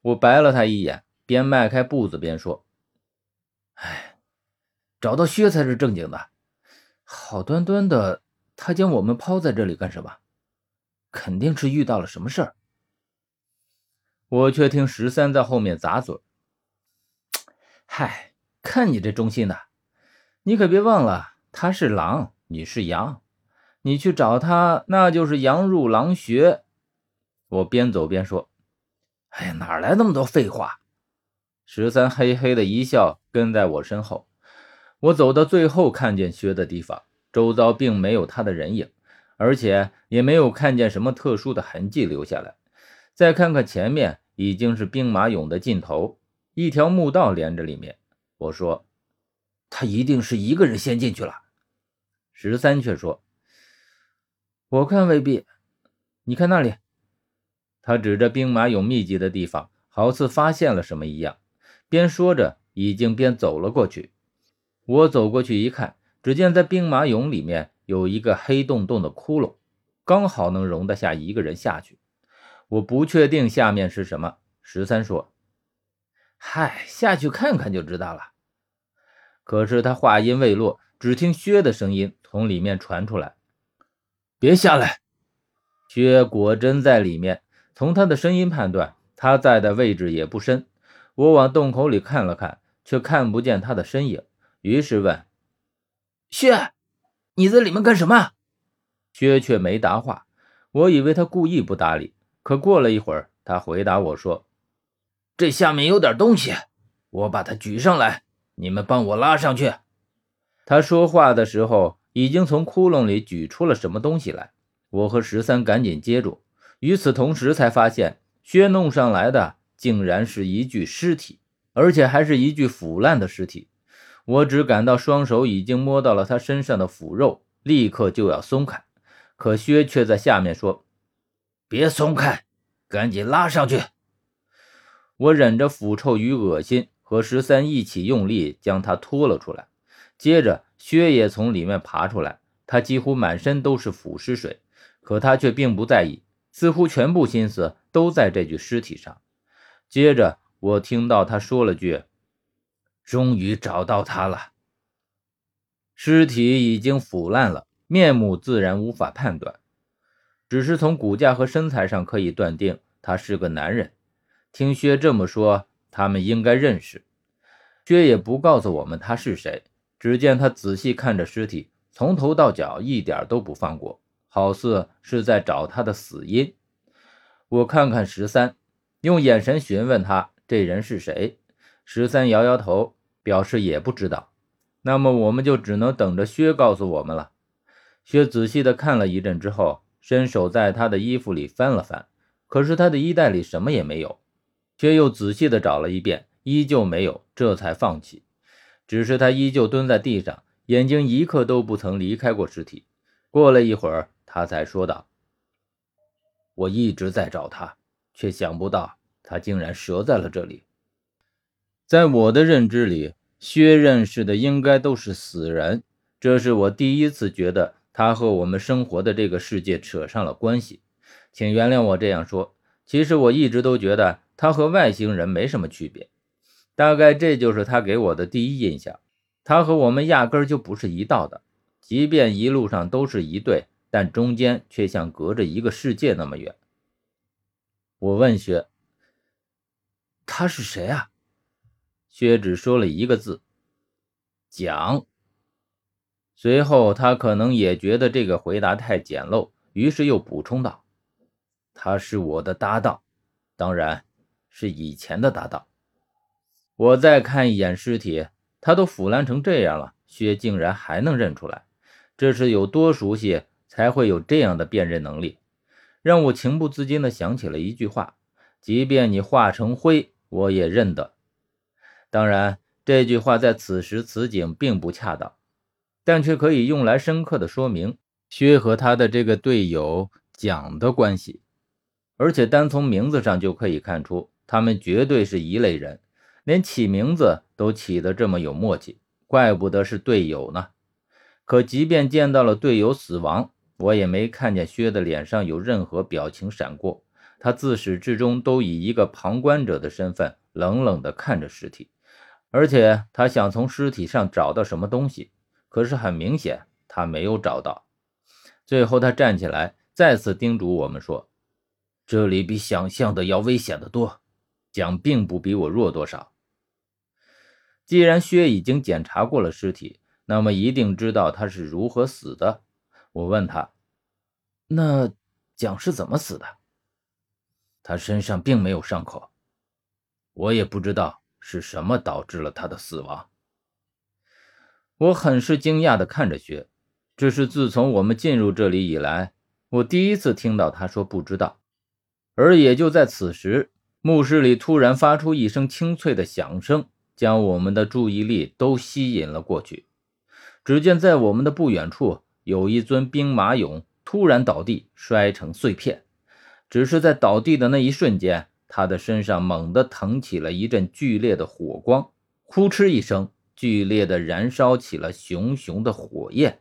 我白了他一眼，边迈开步子边说：“哎，找到薛才是正经的。好端端的，他将我们抛在这里干什么？肯定是遇到了什么事儿。”我却听十三在后面咂嘴：“嗨，看你这忠心的，你可别忘了，他是狼，你是羊，你去找他，那就是羊入狼穴。”我边走边说：“哎呀，哪来那么多废话？”十三嘿嘿的一笑，跟在我身后。我走到最后看见薛的地方，周遭并没有他的人影，而且也没有看见什么特殊的痕迹留下来。再看看前面，已经是兵马俑的尽头，一条墓道连着里面。我说：“他一定是一个人先进去了。”十三却说：“我看未必，你看那里。”他指着兵马俑密集的地方，好似发现了什么一样，边说着，已经边走了过去。我走过去一看，只见在兵马俑里面有一个黑洞洞的窟窿，刚好能容得下一个人下去。我不确定下面是什么。十三说：“嗨，下去看看就知道了。”可是他话音未落，只听薛的声音从里面传出来：“别下来！”薛果真在里面。从他的声音判断，他在的位置也不深。我往洞口里看了看，却看不见他的身影，于是问：“薛，你在里面干什么？”薛却没答话。我以为他故意不搭理，可过了一会儿，他回答我说：“这下面有点东西，我把它举上来，你们帮我拉上去。”他说话的时候，已经从窟窿里举出了什么东西来。我和十三赶紧接住。与此同时，才发现薛弄上来的竟然是一具尸体，而且还是一具腐烂的尸体。我只感到双手已经摸到了他身上的腐肉，立刻就要松开，可薛却在下面说：“别松开，赶紧拉上去。”我忍着腐臭与恶心，和十三一起用力将他拖了出来。接着，薛也从里面爬出来，他几乎满身都是腐尸水，可他却并不在意。似乎全部心思都在这具尸体上。接着，我听到他说了句：“终于找到他了。”尸体已经腐烂了，面目自然无法判断，只是从骨架和身材上可以断定他是个男人。听薛这么说，他们应该认识。薛也不告诉我们他是谁，只见他仔细看着尸体，从头到脚一点都不放过。好似是在找他的死因。我看看十三，用眼神询问他这人是谁。十三摇摇头，表示也不知道。那么我们就只能等着薛告诉我们了。薛仔细的看了一阵之后，伸手在他的衣服里翻了翻，可是他的衣袋里什么也没有。薛又仔细的找了一遍，依旧没有，这才放弃。只是他依旧蹲在地上，眼睛一刻都不曾离开过尸体。过了一会儿。他才说道：“我一直在找他，却想不到他竟然折在了这里。在我的认知里，薛认识的应该都是死人，这是我第一次觉得他和我们生活的这个世界扯上了关系。请原谅我这样说，其实我一直都觉得他和外星人没什么区别。大概这就是他给我的第一印象。他和我们压根就不是一道的，即便一路上都是一对。”但中间却像隔着一个世界那么远。我问薛：“他是谁啊？”薛只说了一个字：“蒋。”随后他可能也觉得这个回答太简陋，于是又补充道：“他是我的搭档，当然是以前的搭档。”我再看一眼尸体，他都腐烂成这样了，薛竟然还能认出来，这是有多熟悉？才会有这样的辨认能力，让我情不自禁地想起了一句话：“即便你化成灰，我也认得。”当然，这句话在此时此景并不恰当，但却可以用来深刻的说明薛和他的这个队友蒋的关系。而且单从名字上就可以看出，他们绝对是一类人，连起名字都起得这么有默契，怪不得是队友呢。可即便见到了队友死亡，我也没看见薛的脸上有任何表情闪过，他自始至终都以一个旁观者的身份冷冷地看着尸体，而且他想从尸体上找到什么东西，可是很明显他没有找到。最后，他站起来，再次叮嘱我们说：“这里比想象的要危险的多，蒋并不比我弱多少。既然薛已经检查过了尸体，那么一定知道他是如何死的。”我问他：“那蒋是怎么死的？”他身上并没有伤口，我也不知道是什么导致了他的死亡。我很是惊讶地看着薛。这是自从我们进入这里以来，我第一次听到他说不知道。而也就在此时，墓室里突然发出一声清脆的响声，将我们的注意力都吸引了过去。只见在我们的不远处，有一尊兵马俑突然倒地，摔成碎片。只是在倒地的那一瞬间，他的身上猛地腾起了一阵剧烈的火光，呼哧一声，剧烈的燃烧起了熊熊的火焰。